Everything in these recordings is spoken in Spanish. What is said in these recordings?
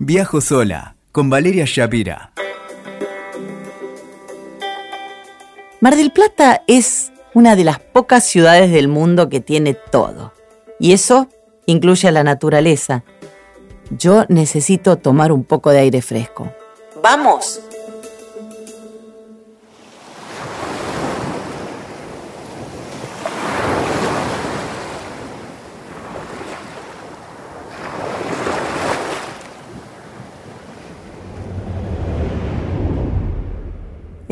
Viajo sola con Valeria Shapira. Mar del Plata es una de las pocas ciudades del mundo que tiene todo. Y eso incluye a la naturaleza. Yo necesito tomar un poco de aire fresco. ¡Vamos!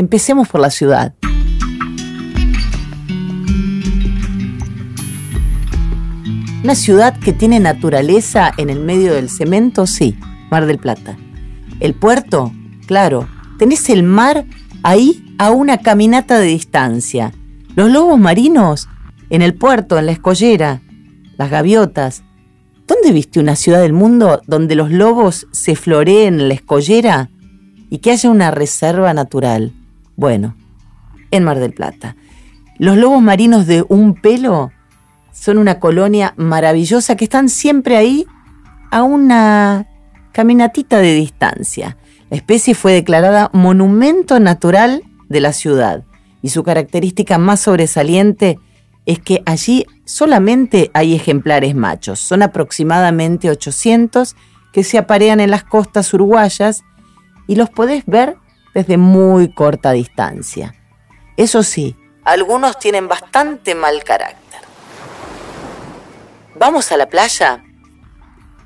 Empecemos por la ciudad. Una ciudad que tiene naturaleza en el medio del cemento, sí, Mar del Plata. El puerto, claro, tenés el mar ahí a una caminata de distancia. Los lobos marinos en el puerto, en la escollera, las gaviotas. ¿Dónde viste una ciudad del mundo donde los lobos se floreen en la escollera y que haya una reserva natural? Bueno, en Mar del Plata. Los lobos marinos de un pelo son una colonia maravillosa que están siempre ahí a una caminatita de distancia. La especie fue declarada monumento natural de la ciudad y su característica más sobresaliente es que allí solamente hay ejemplares machos. Son aproximadamente 800 que se aparean en las costas uruguayas y los podés ver desde muy corta distancia. Eso sí, algunos tienen bastante mal carácter. ¿Vamos a la playa?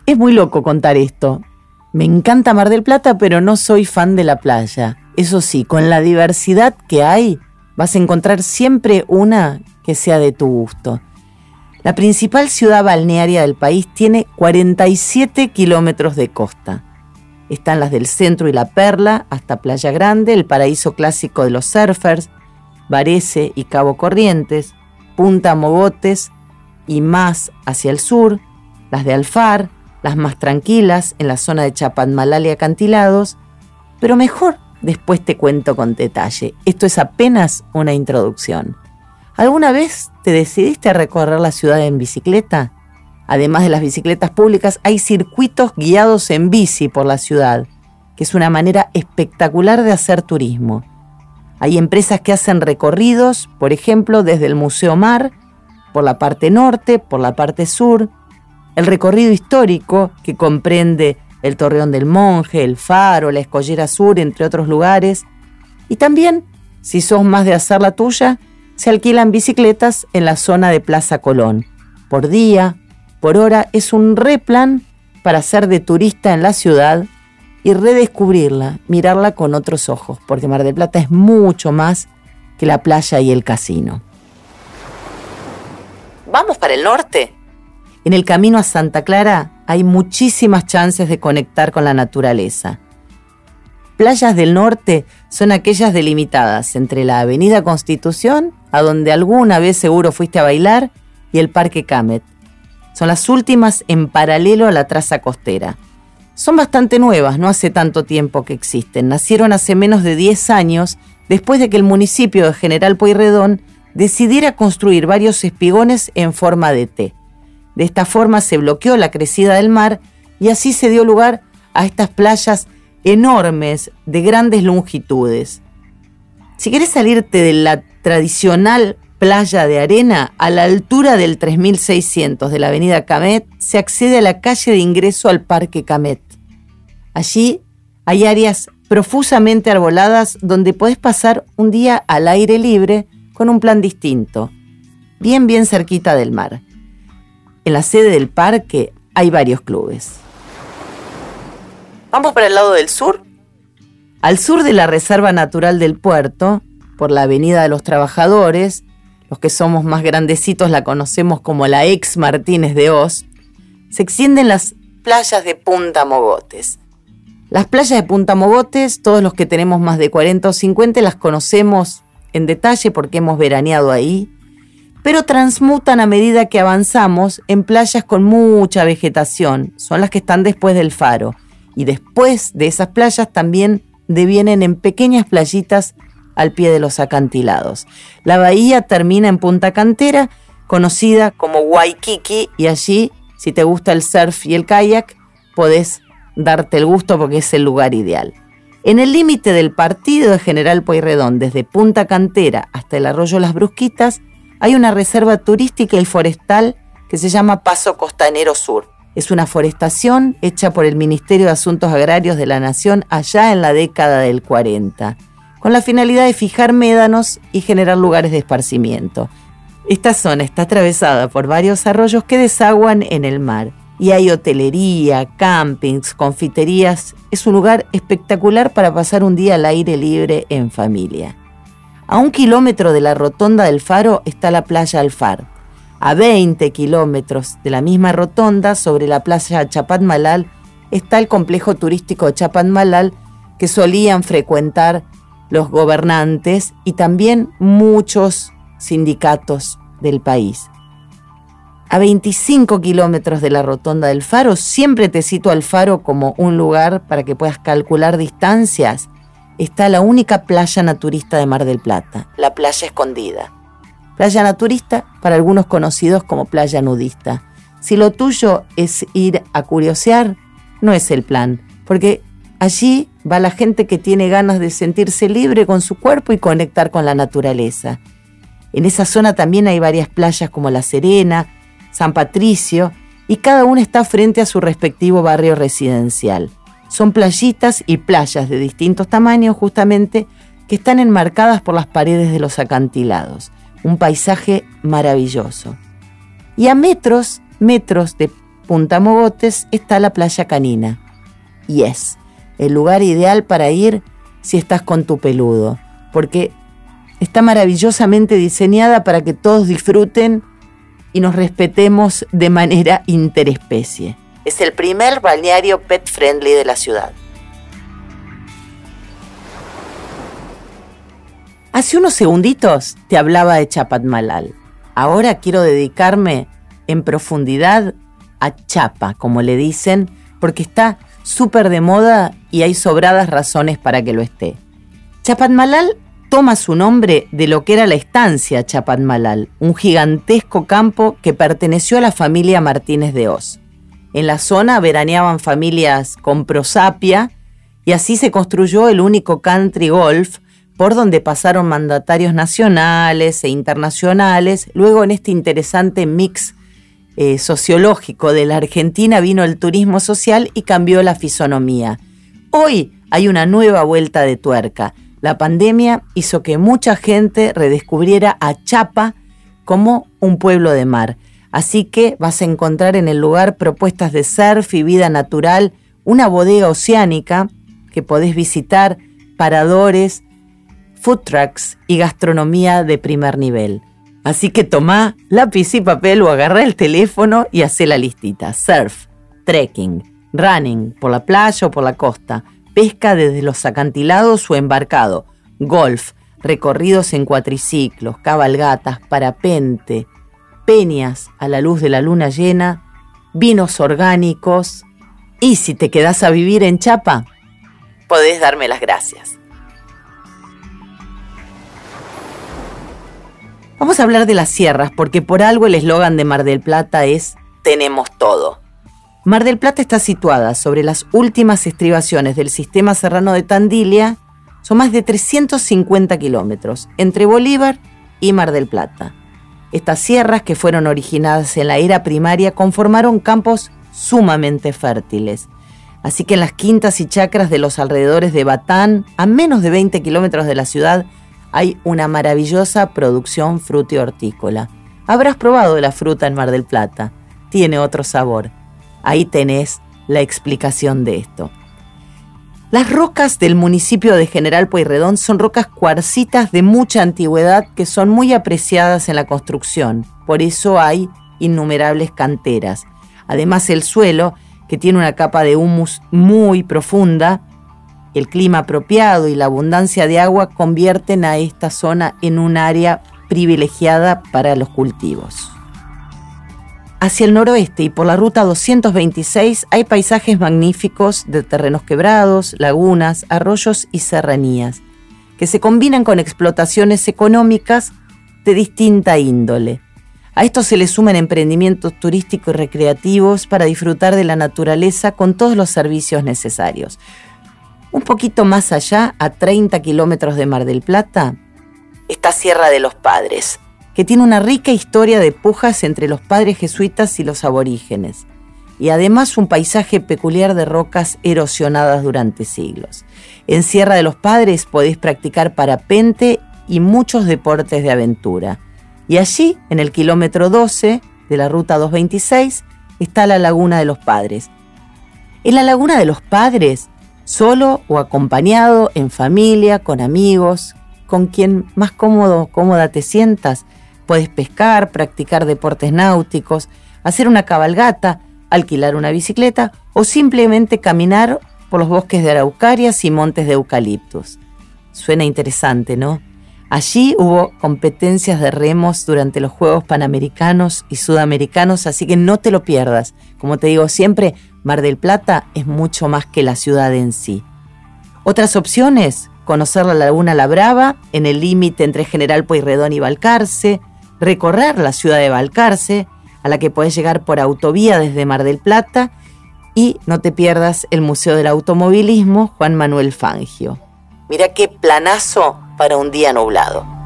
Es muy loco contar esto. Me encanta Mar del Plata, pero no soy fan de la playa. Eso sí, con la diversidad que hay, vas a encontrar siempre una que sea de tu gusto. La principal ciudad balnearia del país tiene 47 kilómetros de costa. Están las del centro y la Perla, hasta Playa Grande, el paraíso clásico de los surfers, Varese y Cabo Corrientes, Punta Mogotes y más hacia el sur, las de Alfar, las más tranquilas en la zona de Chapadmalal y acantilados, pero mejor después te cuento con detalle. Esto es apenas una introducción. ¿Alguna vez te decidiste a recorrer la ciudad en bicicleta? Además de las bicicletas públicas, hay circuitos guiados en bici por la ciudad, que es una manera espectacular de hacer turismo. Hay empresas que hacen recorridos, por ejemplo, desde el Museo Mar, por la parte norte, por la parte sur, el recorrido histórico, que comprende el Torreón del Monje, el Faro, la Escollera Sur, entre otros lugares, y también, si sos más de hacer la tuya, se alquilan bicicletas en la zona de Plaza Colón, por día, por hora es un replan para ser de turista en la ciudad y redescubrirla, mirarla con otros ojos, porque Mar del Plata es mucho más que la playa y el casino. ¿Vamos para el norte? En el camino a Santa Clara hay muchísimas chances de conectar con la naturaleza. Playas del norte son aquellas delimitadas entre la Avenida Constitución, a donde alguna vez seguro fuiste a bailar, y el Parque Camet, son las últimas en paralelo a la traza costera. Son bastante nuevas, no hace tanto tiempo que existen. Nacieron hace menos de 10 años después de que el municipio de General Pueyrredón decidiera construir varios espigones en forma de T. De esta forma se bloqueó la crecida del mar y así se dio lugar a estas playas enormes de grandes longitudes. Si quieres salirte de la tradicional playa de arena, a la altura del 3600 de la avenida Camet, se accede a la calle de ingreso al Parque Camet. Allí hay áreas profusamente arboladas donde puedes pasar un día al aire libre con un plan distinto, bien bien cerquita del mar. En la sede del parque hay varios clubes. ¿Vamos para el lado del sur? Al sur de la Reserva Natural del Puerto, por la Avenida de los Trabajadores, los que somos más grandecitos la conocemos como la ex Martínez de Oz, se extienden las playas de Punta Mogotes. Las playas de Punta Mogotes, todos los que tenemos más de 40 o 50 las conocemos en detalle porque hemos veraneado ahí, pero transmutan a medida que avanzamos en playas con mucha vegetación, son las que están después del faro, y después de esas playas también devienen en pequeñas playitas al pie de los acantilados. La bahía termina en Punta Cantera, conocida como Waikiki, y allí, si te gusta el surf y el kayak, podés darte el gusto porque es el lugar ideal. En el límite del partido de General Pueyrredón, desde Punta Cantera hasta el arroyo Las Brusquitas, hay una reserva turística y forestal que se llama Paso Costanero Sur. Es una forestación hecha por el Ministerio de Asuntos Agrarios de la Nación allá en la década del 40, con la finalidad de fijar médanos y generar lugares de esparcimiento. Esta zona está atravesada por varios arroyos que desaguan en el mar y hay hotelería, campings, confiterías. Es un lugar espectacular para pasar un día al aire libre en familia. A un kilómetro de la rotonda del faro está la playa Alfar. A 20 kilómetros de la misma rotonda, sobre la playa Chapadmalal, está el complejo turístico Chapadmalal que solían frecuentar los gobernantes y también muchos sindicatos del país. A 25 kilómetros de la rotonda del faro, siempre te cito al faro como un lugar para que puedas calcular distancias, está la única playa naturista de Mar del Plata, la playa escondida. Playa naturista, para algunos conocidos como playa nudista. Si lo tuyo es ir a curiosear, no es el plan, porque allí va la gente que tiene ganas de sentirse libre con su cuerpo y conectar con la naturaleza. En esa zona también hay varias playas como La Serena, San Patricio, y cada una está frente a su respectivo barrio residencial. Son playitas y playas de distintos tamaños justamente que están enmarcadas por las paredes de los acantilados. Un paisaje maravilloso. Y a metros, metros de Punta Mogotes está la playa Canina. Y es el lugar ideal para ir si estás con tu peludo, porque está maravillosamente diseñada para que todos disfruten y nos respetemos de manera interespecie. Es el primer balneario pet friendly de la ciudad. Hace unos segunditos te hablaba de Chapatmalal. Ahora quiero dedicarme en profundidad a Chapa, como le dicen, porque está súper de moda y hay sobradas razones para que lo esté. Chapatmalal toma su nombre de lo que era la estancia Chapadmalal, un gigantesco campo que perteneció a la familia Martínez de Oz. En la zona veraneaban familias con prosapia y así se construyó el único country golf por donde pasaron mandatarios nacionales e internacionales. Luego en este interesante mix eh, sociológico de la Argentina vino el turismo social y cambió la fisonomía. Hoy hay una nueva vuelta de tuerca la pandemia hizo que mucha gente redescubriera a Chapa como un pueblo de mar. Así que vas a encontrar en el lugar propuestas de surf y vida natural, una bodega oceánica que podés visitar, paradores, food trucks y gastronomía de primer nivel. Así que tomá lápiz y papel o agarrá el teléfono y hacé la listita. Surf, trekking, running por la playa o por la costa, pesca desde los acantilados o embarcado, golf, recorridos en cuatriciclos, cabalgatas, parapente, peñas a la luz de la luna llena, vinos orgánicos. Y si te quedás a vivir en Chapa, podés darme las gracias. Vamos a hablar de las sierras, porque por algo el eslogan de Mar del Plata es Tenemos todo. Mar del Plata está situada sobre las últimas estribaciones del sistema serrano de Tandilia. Son más de 350 kilómetros entre Bolívar y Mar del Plata. Estas sierras, que fueron originadas en la era primaria, conformaron campos sumamente fértiles. Así que en las quintas y chacras de los alrededores de Batán, a menos de 20 kilómetros de la ciudad, hay una maravillosa producción hortícola. Habrás probado la fruta en Mar del Plata. Tiene otro sabor. Ahí tenés la explicación de esto. Las rocas del municipio de General Pueyrredón son rocas cuarcitas de mucha antigüedad que son muy apreciadas en la construcción. Por eso hay innumerables canteras. Además el suelo, que tiene una capa de humus muy profunda, el clima apropiado y la abundancia de agua convierten a esta zona en un área privilegiada para los cultivos. Hacia el noroeste y por la ruta 226 hay paisajes magníficos de terrenos quebrados, lagunas, arroyos y serranías, que se combinan con explotaciones económicas de distinta índole. A esto se le suman emprendimientos turísticos y recreativos para disfrutar de la naturaleza con todos los servicios necesarios. Un poquito más allá, a 30 kilómetros de Mar del Plata, está Sierra de los Padres, que tiene una rica historia de pujas entre los padres jesuitas y los aborígenes, y además un paisaje peculiar de rocas erosionadas durante siglos. En Sierra de los Padres podéis practicar parapente y muchos deportes de aventura. Y allí, en el kilómetro 12 de la ruta 226, está la Laguna de los Padres. En la Laguna de los Padres solo o acompañado, en familia, con amigos, con quien más cómodo, cómoda te sientas. Puedes pescar, practicar deportes náuticos, hacer una cabalgata, alquilar una bicicleta o simplemente caminar por los bosques de araucarias y montes de eucaliptus. Suena interesante, ¿no? Allí hubo competencias de remos durante los Juegos Panamericanos y Sudamericanos, así que no te lo pierdas. Como te digo siempre, Mar del Plata es mucho más que la ciudad en sí. Otras opciones, conocer la Laguna La Brava, en el límite entre General Pueyrredón y Balcarce, recorrer la ciudad de Balcarce, a la que puedes llegar por autovía desde Mar del Plata, y no te pierdas el Museo del Automovilismo Juan Manuel Fangio. Mira qué planazo para un día nublado.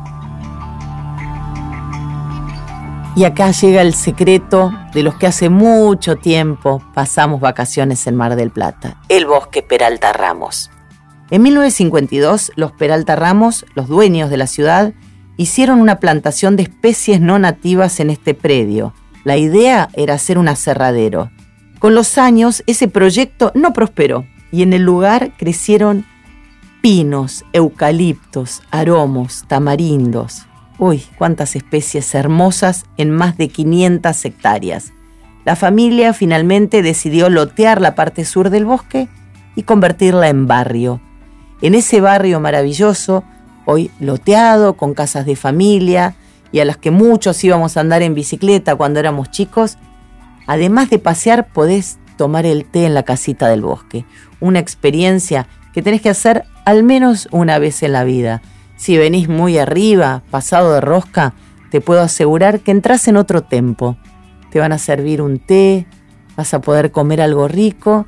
Y acá llega el secreto de los que hace mucho tiempo pasamos vacaciones en Mar del Plata, el bosque Peralta Ramos. En 1952, los Peralta Ramos, los dueños de la ciudad, hicieron una plantación de especies no nativas en este predio. La idea era hacer un aserradero. Con los años, ese proyecto no prosperó y en el lugar crecieron pinos, eucaliptos, aromos, tamarindos, Uy, cuántas especies hermosas en más de 500 hectáreas. La familia finalmente decidió lotear la parte sur del bosque y convertirla en barrio. En ese barrio maravilloso, hoy loteado, con casas de familia y a las que muchos íbamos a andar en bicicleta cuando éramos chicos, además de pasear podés tomar el té en la casita del bosque. Una experiencia que tenés que hacer al menos una vez en la vida si venís muy arriba, pasado de rosca, te puedo asegurar que entras en otro tempo. Te van a servir un té, vas a poder comer algo rico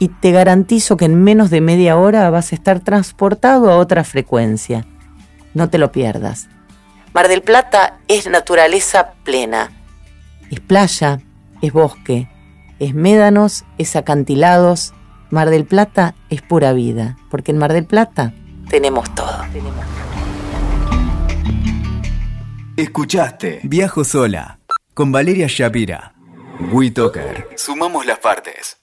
y te garantizo que en menos de media hora vas a estar transportado a otra frecuencia. No te lo pierdas. Mar del Plata es naturaleza plena. Es playa, es bosque, es médanos, es acantilados. Mar del Plata es pura vida, porque en Mar del Plata tenemos todo. Escuchaste Viajo sola con Valeria Shapira. WeToker. Sumamos las partes.